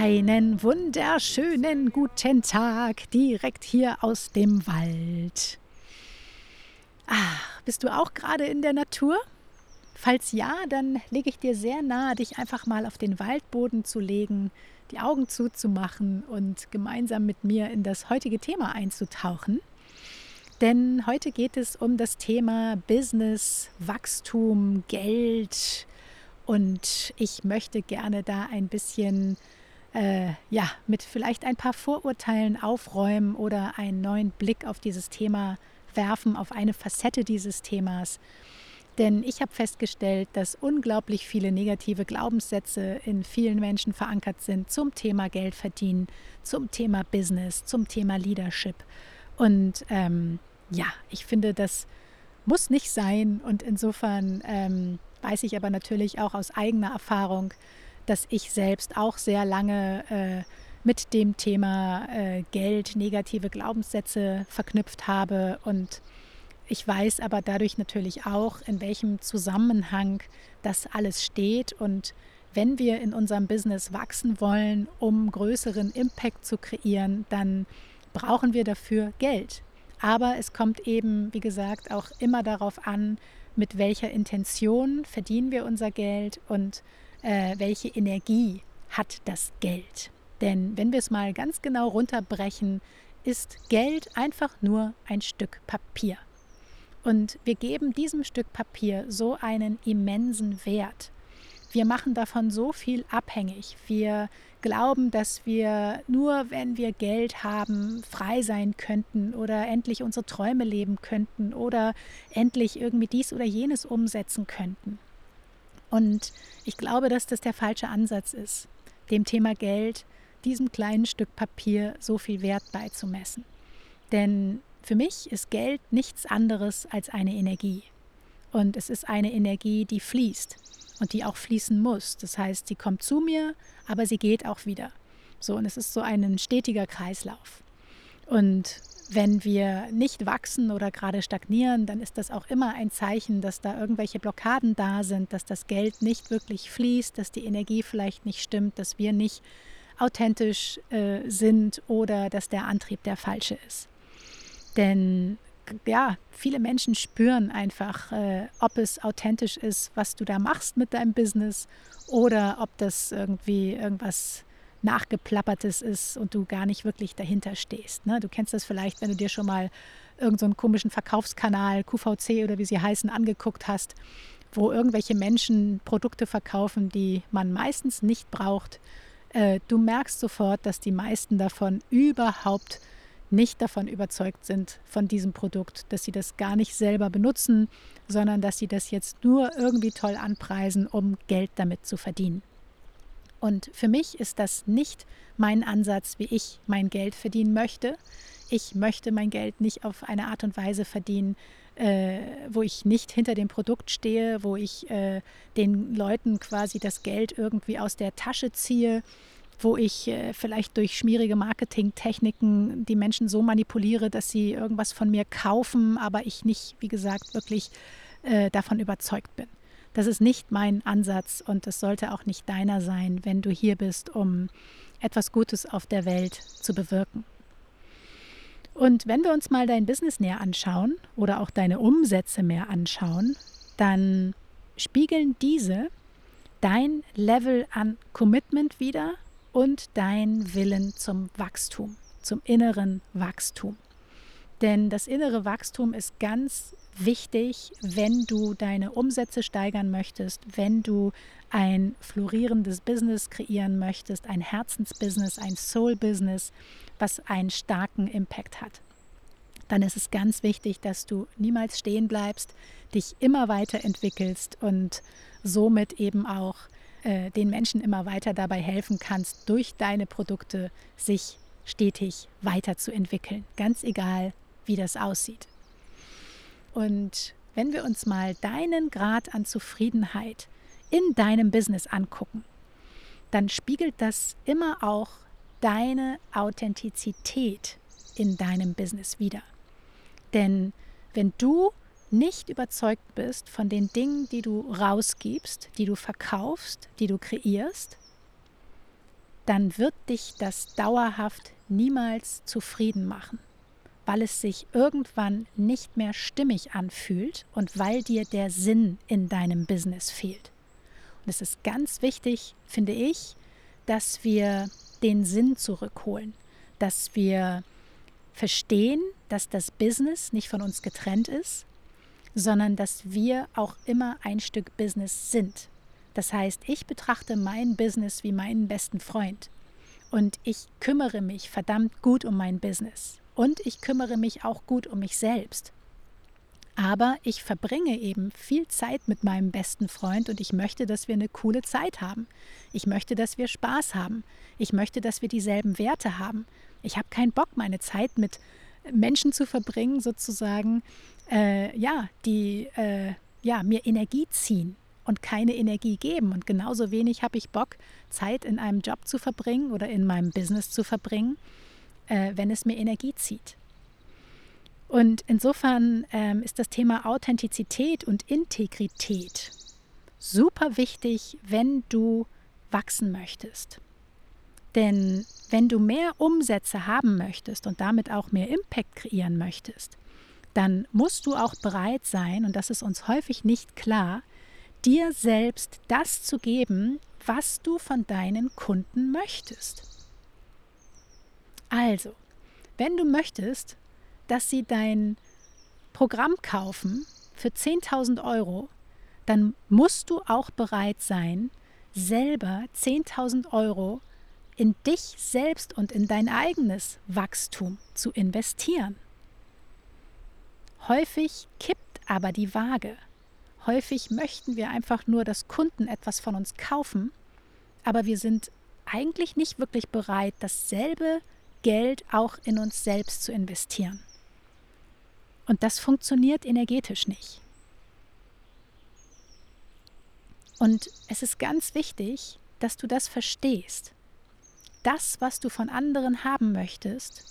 Einen wunderschönen guten Tag direkt hier aus dem Wald. Ach, bist du auch gerade in der Natur? Falls ja, dann lege ich dir sehr nahe, dich einfach mal auf den Waldboden zu legen, die Augen zuzumachen und gemeinsam mit mir in das heutige Thema einzutauchen. Denn heute geht es um das Thema Business, Wachstum, Geld und ich möchte gerne da ein bisschen äh, ja, mit vielleicht ein paar Vorurteilen aufräumen oder einen neuen Blick auf dieses Thema werfen, auf eine Facette dieses Themas. Denn ich habe festgestellt, dass unglaublich viele negative Glaubenssätze in vielen Menschen verankert sind zum Thema Geld verdienen, zum Thema Business, zum Thema Leadership. Und ähm, ja, ich finde, das muss nicht sein. Und insofern ähm, weiß ich aber natürlich auch aus eigener Erfahrung, dass ich selbst auch sehr lange äh, mit dem Thema äh, Geld negative Glaubenssätze verknüpft habe und ich weiß aber dadurch natürlich auch, in welchem Zusammenhang das alles steht. Und wenn wir in unserem Business wachsen wollen, um größeren Impact zu kreieren, dann brauchen wir dafür Geld. Aber es kommt eben, wie gesagt, auch immer darauf an, mit welcher Intention verdienen wir unser Geld und äh, welche Energie hat das Geld. Denn wenn wir es mal ganz genau runterbrechen, ist Geld einfach nur ein Stück Papier. Und wir geben diesem Stück Papier so einen immensen Wert. Wir machen davon so viel abhängig. Wir glauben, dass wir nur, wenn wir Geld haben, frei sein könnten oder endlich unsere Träume leben könnten oder endlich irgendwie dies oder jenes umsetzen könnten. Und ich glaube, dass das der falsche Ansatz ist, dem Thema Geld, diesem kleinen Stück Papier so viel Wert beizumessen. Denn für mich ist Geld nichts anderes als eine Energie. Und es ist eine Energie, die fließt und die auch fließen muss. Das heißt, sie kommt zu mir, aber sie geht auch wieder. So, und es ist so ein stetiger Kreislauf. Und wenn wir nicht wachsen oder gerade stagnieren, dann ist das auch immer ein Zeichen, dass da irgendwelche Blockaden da sind, dass das Geld nicht wirklich fließt, dass die Energie vielleicht nicht stimmt, dass wir nicht authentisch äh, sind oder dass der Antrieb der falsche ist. Denn ja, viele Menschen spüren einfach, äh, ob es authentisch ist, was du da machst mit deinem Business oder ob das irgendwie irgendwas nachgeplappertes ist und du gar nicht wirklich dahinter stehst. Ne? Du kennst das vielleicht, wenn du dir schon mal irgendeinen so komischen Verkaufskanal, QVC oder wie sie heißen, angeguckt hast, wo irgendwelche Menschen Produkte verkaufen, die man meistens nicht braucht. Äh, du merkst sofort, dass die meisten davon überhaupt nicht davon überzeugt sind von diesem Produkt, dass sie das gar nicht selber benutzen, sondern dass sie das jetzt nur irgendwie toll anpreisen, um Geld damit zu verdienen. Und für mich ist das nicht mein Ansatz, wie ich mein Geld verdienen möchte. Ich möchte mein Geld nicht auf eine Art und Weise verdienen, äh, wo ich nicht hinter dem Produkt stehe, wo ich äh, den Leuten quasi das Geld irgendwie aus der Tasche ziehe, wo ich äh, vielleicht durch schmierige Marketingtechniken die Menschen so manipuliere, dass sie irgendwas von mir kaufen, aber ich nicht, wie gesagt, wirklich äh, davon überzeugt bin. Das ist nicht mein Ansatz und es sollte auch nicht deiner sein, wenn du hier bist, um etwas Gutes auf der Welt zu bewirken. Und wenn wir uns mal dein Business näher anschauen oder auch deine Umsätze mehr anschauen, dann spiegeln diese dein Level an Commitment wieder und dein Willen zum Wachstum. zum inneren Wachstum. Denn das innere Wachstum ist ganz wichtig, wenn du deine Umsätze steigern möchtest, wenn du ein florierendes Business kreieren möchtest, ein Herzensbusiness, ein Soul-Business, was einen starken Impact hat. Dann ist es ganz wichtig, dass du niemals stehen bleibst, dich immer weiterentwickelst und somit eben auch äh, den Menschen immer weiter dabei helfen kannst, durch deine Produkte sich stetig weiterzuentwickeln, ganz egal, wie das aussieht. Und wenn wir uns mal deinen Grad an Zufriedenheit in deinem Business angucken, dann spiegelt das immer auch deine Authentizität in deinem Business wider. Denn wenn du nicht überzeugt bist von den Dingen, die du rausgibst, die du verkaufst, die du kreierst, dann wird dich das dauerhaft niemals zufrieden machen, weil es sich irgendwann nicht mehr stimmig anfühlt und weil dir der Sinn in deinem Business fehlt. Und es ist ganz wichtig, finde ich, dass wir den Sinn zurückholen, dass wir verstehen, dass das Business nicht von uns getrennt ist, sondern dass wir auch immer ein Stück Business sind. Das heißt, ich betrachte mein Business wie meinen besten Freund und ich kümmere mich verdammt gut um mein Business und ich kümmere mich auch gut um mich selbst. Aber ich verbringe eben viel Zeit mit meinem besten Freund und ich möchte, dass wir eine coole Zeit haben. Ich möchte, dass wir Spaß haben. Ich möchte, dass wir dieselben Werte haben. Ich habe keinen Bock, meine Zeit mit Menschen zu verbringen, sozusagen, äh, ja, die äh, ja, mir Energie ziehen und keine Energie geben. Und genauso wenig habe ich Bock, Zeit in einem Job zu verbringen oder in meinem Business zu verbringen, äh, wenn es mir Energie zieht. Und insofern ähm, ist das Thema Authentizität und Integrität super wichtig, wenn du wachsen möchtest. Denn wenn du mehr Umsätze haben möchtest und damit auch mehr Impact kreieren möchtest, dann musst du auch bereit sein, und das ist uns häufig nicht klar, dir selbst das zu geben, was du von deinen Kunden möchtest. Also, wenn du möchtest, dass sie dein Programm kaufen für 10.000 Euro, dann musst du auch bereit sein, selber 10.000 Euro in dich selbst und in dein eigenes Wachstum zu investieren. Häufig kippt aber die Waage. Häufig möchten wir einfach nur, dass Kunden etwas von uns kaufen, aber wir sind eigentlich nicht wirklich bereit, dasselbe Geld auch in uns selbst zu investieren. Und das funktioniert energetisch nicht. Und es ist ganz wichtig, dass du das verstehst das, was du von anderen haben möchtest,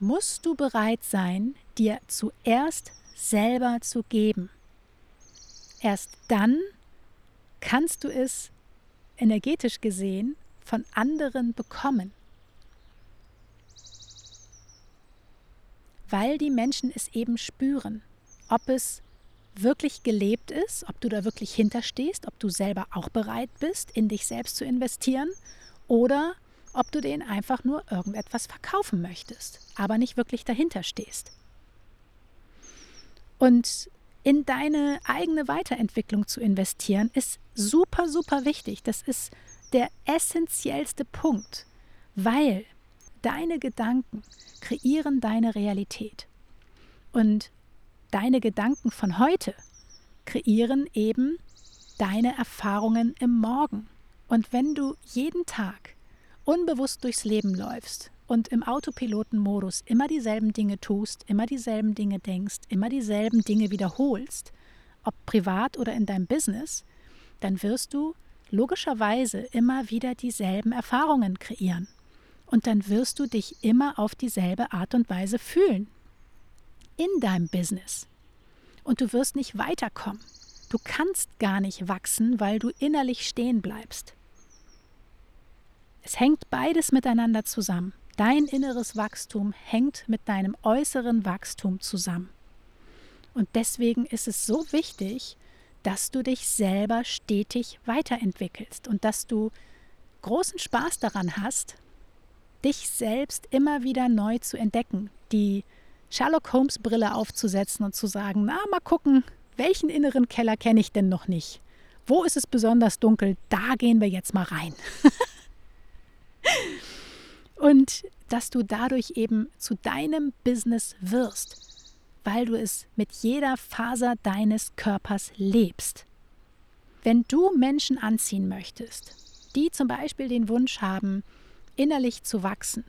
musst du bereit sein, dir zuerst selber zu geben. Erst dann kannst du es energetisch gesehen von anderen bekommen. Weil die Menschen es eben spüren, ob es wirklich gelebt ist, ob du da wirklich hinterstehst, ob du selber auch bereit bist, in dich selbst zu investieren oder ob du denen einfach nur irgendetwas verkaufen möchtest, aber nicht wirklich dahinter stehst. Und in deine eigene Weiterentwicklung zu investieren, ist super, super wichtig. Das ist der essentiellste Punkt, weil deine Gedanken kreieren deine Realität. Und deine Gedanken von heute kreieren eben deine Erfahrungen im Morgen. Und wenn du jeden Tag unbewusst durchs Leben läufst und im Autopilotenmodus immer dieselben Dinge tust, immer dieselben Dinge denkst, immer dieselben Dinge wiederholst, ob privat oder in deinem Business, dann wirst du logischerweise immer wieder dieselben Erfahrungen kreieren. Und dann wirst du dich immer auf dieselbe Art und Weise fühlen. In deinem Business. Und du wirst nicht weiterkommen. Du kannst gar nicht wachsen, weil du innerlich stehen bleibst. Es hängt beides miteinander zusammen. Dein inneres Wachstum hängt mit deinem äußeren Wachstum zusammen. Und deswegen ist es so wichtig, dass du dich selber stetig weiterentwickelst und dass du großen Spaß daran hast, dich selbst immer wieder neu zu entdecken, die Sherlock Holmes Brille aufzusetzen und zu sagen, na, mal gucken, welchen inneren Keller kenne ich denn noch nicht? Wo ist es besonders dunkel? Da gehen wir jetzt mal rein. und dass du dadurch eben zu deinem Business wirst, weil du es mit jeder Faser deines Körpers lebst. Wenn du Menschen anziehen möchtest, die zum Beispiel den Wunsch haben, innerlich zu wachsen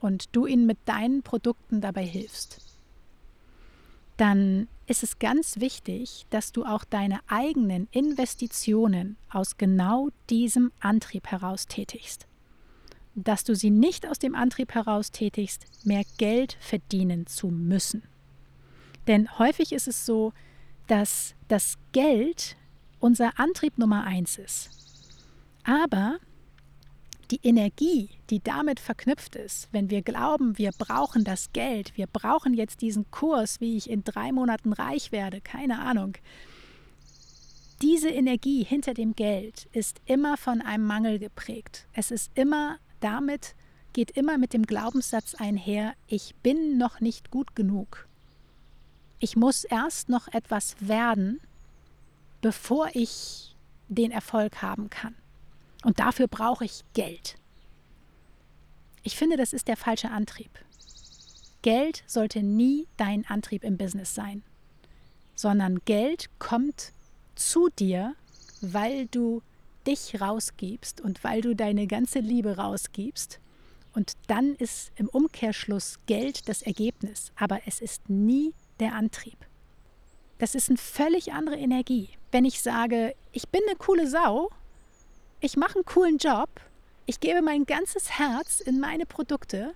und du ihnen mit deinen Produkten dabei hilfst, dann ist es ganz wichtig, dass du auch deine eigenen Investitionen aus genau diesem Antrieb heraus tätigst. Dass du sie nicht aus dem Antrieb heraus tätigst, mehr Geld verdienen zu müssen. Denn häufig ist es so, dass das Geld unser Antrieb Nummer eins ist. Aber die Energie, die damit verknüpft ist, wenn wir glauben, wir brauchen das Geld, wir brauchen jetzt diesen Kurs, wie ich in drei Monaten reich werde, keine Ahnung. Diese Energie hinter dem Geld ist immer von einem Mangel geprägt. Es ist immer damit, geht immer mit dem Glaubenssatz einher, ich bin noch nicht gut genug. Ich muss erst noch etwas werden, bevor ich den Erfolg haben kann. Und dafür brauche ich Geld. Ich finde, das ist der falsche Antrieb. Geld sollte nie dein Antrieb im Business sein, sondern Geld kommt zu dir, weil du dich rausgibst und weil du deine ganze Liebe rausgibst. Und dann ist im Umkehrschluss Geld das Ergebnis, aber es ist nie der Antrieb. Das ist eine völlig andere Energie. Wenn ich sage, ich bin eine coole Sau, ich mache einen coolen Job, ich gebe mein ganzes Herz in meine Produkte,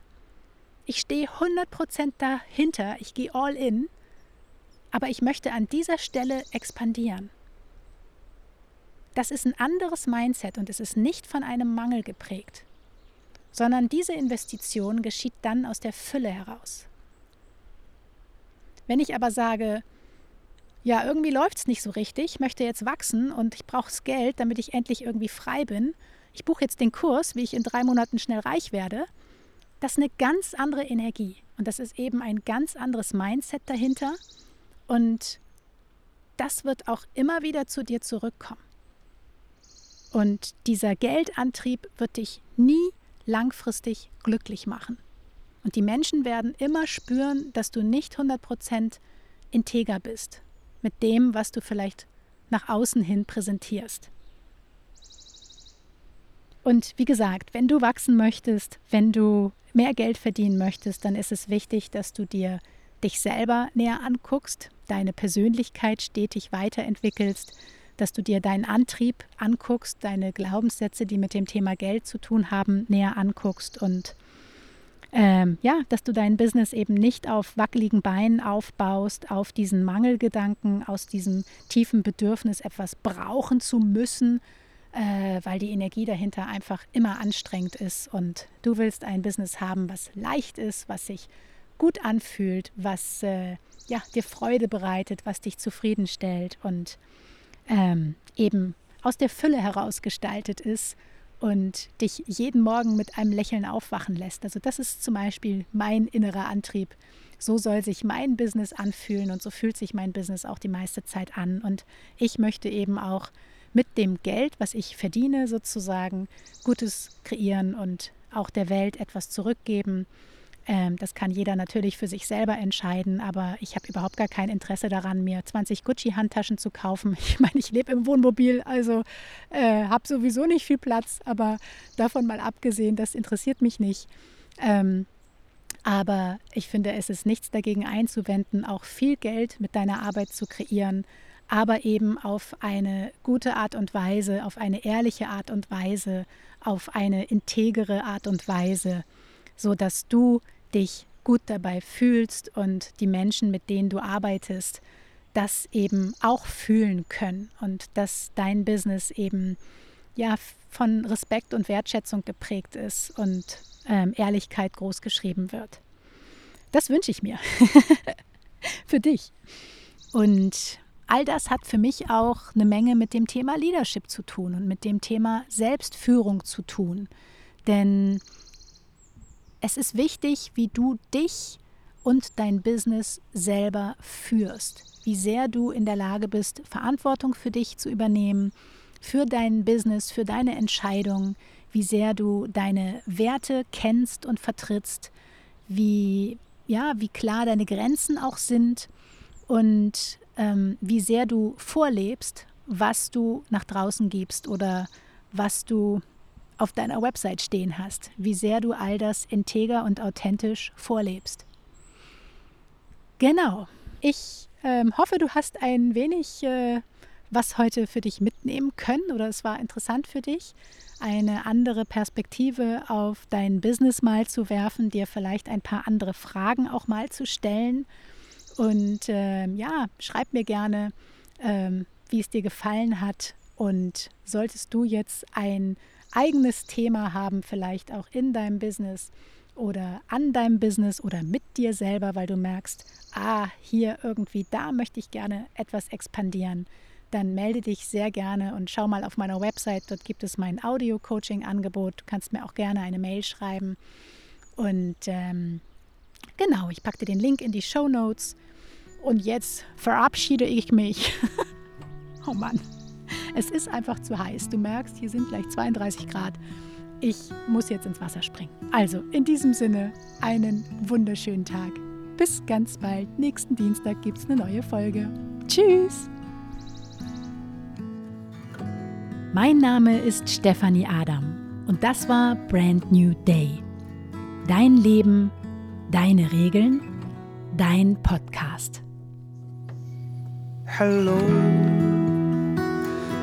ich stehe 100% dahinter, ich gehe all in, aber ich möchte an dieser Stelle expandieren. Das ist ein anderes Mindset und es ist nicht von einem Mangel geprägt, sondern diese Investition geschieht dann aus der Fülle heraus. Wenn ich aber sage, ja, irgendwie läuft es nicht so richtig, ich möchte jetzt wachsen und ich brauche das Geld, damit ich endlich irgendwie frei bin. Ich buche jetzt den Kurs, wie ich in drei Monaten schnell reich werde. Das ist eine ganz andere Energie und das ist eben ein ganz anderes Mindset dahinter und das wird auch immer wieder zu dir zurückkommen. Und dieser Geldantrieb wird dich nie langfristig glücklich machen. Und die Menschen werden immer spüren, dass du nicht 100% integer bist mit dem, was du vielleicht nach außen hin präsentierst. Und wie gesagt, wenn du wachsen möchtest, wenn du mehr Geld verdienen möchtest, dann ist es wichtig, dass du dir dich selber näher anguckst, deine Persönlichkeit stetig weiterentwickelst, dass du dir deinen Antrieb anguckst, deine Glaubenssätze, die mit dem Thema Geld zu tun haben, näher anguckst und ähm, ja, dass du dein Business eben nicht auf wackeligen Beinen aufbaust, auf diesen Mangelgedanken, aus diesem tiefen Bedürfnis, etwas brauchen zu müssen, äh, weil die Energie dahinter einfach immer anstrengend ist. Und du willst ein Business haben, was leicht ist, was sich gut anfühlt, was äh, ja, dir Freude bereitet, was dich zufriedenstellt und ähm, eben aus der Fülle heraus gestaltet ist und dich jeden Morgen mit einem Lächeln aufwachen lässt. Also das ist zum Beispiel mein innerer Antrieb. So soll sich mein Business anfühlen und so fühlt sich mein Business auch die meiste Zeit an. Und ich möchte eben auch mit dem Geld, was ich verdiene, sozusagen Gutes kreieren und auch der Welt etwas zurückgeben ähm, das kann jeder natürlich für sich selber entscheiden, aber ich habe überhaupt gar kein Interesse daran, mir 20 Gucci-Handtaschen zu kaufen. Ich meine, ich lebe im Wohnmobil, also äh, habe sowieso nicht viel Platz, aber davon mal abgesehen, das interessiert mich nicht. Ähm, aber ich finde, es ist nichts dagegen einzuwenden, auch viel Geld mit deiner Arbeit zu kreieren, aber eben auf eine gute Art und Weise, auf eine ehrliche Art und Weise, auf eine integere Art und Weise, so dass du dich gut dabei fühlst und die Menschen, mit denen du arbeitest, das eben auch fühlen können und dass dein Business eben ja von Respekt und Wertschätzung geprägt ist und ähm, Ehrlichkeit groß geschrieben wird. Das wünsche ich mir für dich. Und all das hat für mich auch eine Menge mit dem Thema Leadership zu tun und mit dem Thema Selbstführung zu tun. Denn es ist wichtig, wie du dich und dein Business selber führst, wie sehr du in der Lage bist, Verantwortung für dich zu übernehmen, für dein Business, für deine Entscheidung, wie sehr du deine Werte kennst und vertrittst, wie, ja, wie klar deine Grenzen auch sind. Und ähm, wie sehr du vorlebst, was du nach draußen gibst oder was du auf deiner Website stehen hast, wie sehr du all das integer und authentisch vorlebst. Genau. Ich ähm, hoffe, du hast ein wenig äh, was heute für dich mitnehmen können oder es war interessant für dich, eine andere Perspektive auf dein Business mal zu werfen, dir vielleicht ein paar andere Fragen auch mal zu stellen. Und äh, ja, schreib mir gerne, ähm, wie es dir gefallen hat. Und solltest du jetzt ein eigenes Thema haben, vielleicht auch in deinem Business oder an deinem Business oder mit dir selber, weil du merkst, ah, hier irgendwie, da möchte ich gerne etwas expandieren, dann melde dich sehr gerne und schau mal auf meiner Website. Dort gibt es mein Audio-Coaching-Angebot. Du kannst mir auch gerne eine Mail schreiben. Und ähm, genau, ich packe dir den Link in die Show Notes. Und jetzt verabschiede ich mich. oh Mann, es ist einfach zu heiß. Du merkst, hier sind gleich 32 Grad. Ich muss jetzt ins Wasser springen. Also, in diesem Sinne, einen wunderschönen Tag. Bis ganz bald. Nächsten Dienstag gibt es eine neue Folge. Tschüss! Mein Name ist Stefanie Adam und das war Brand New Day. Dein Leben, deine Regeln, dein Podcast. Hello,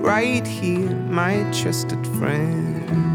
right here, my trusted friend.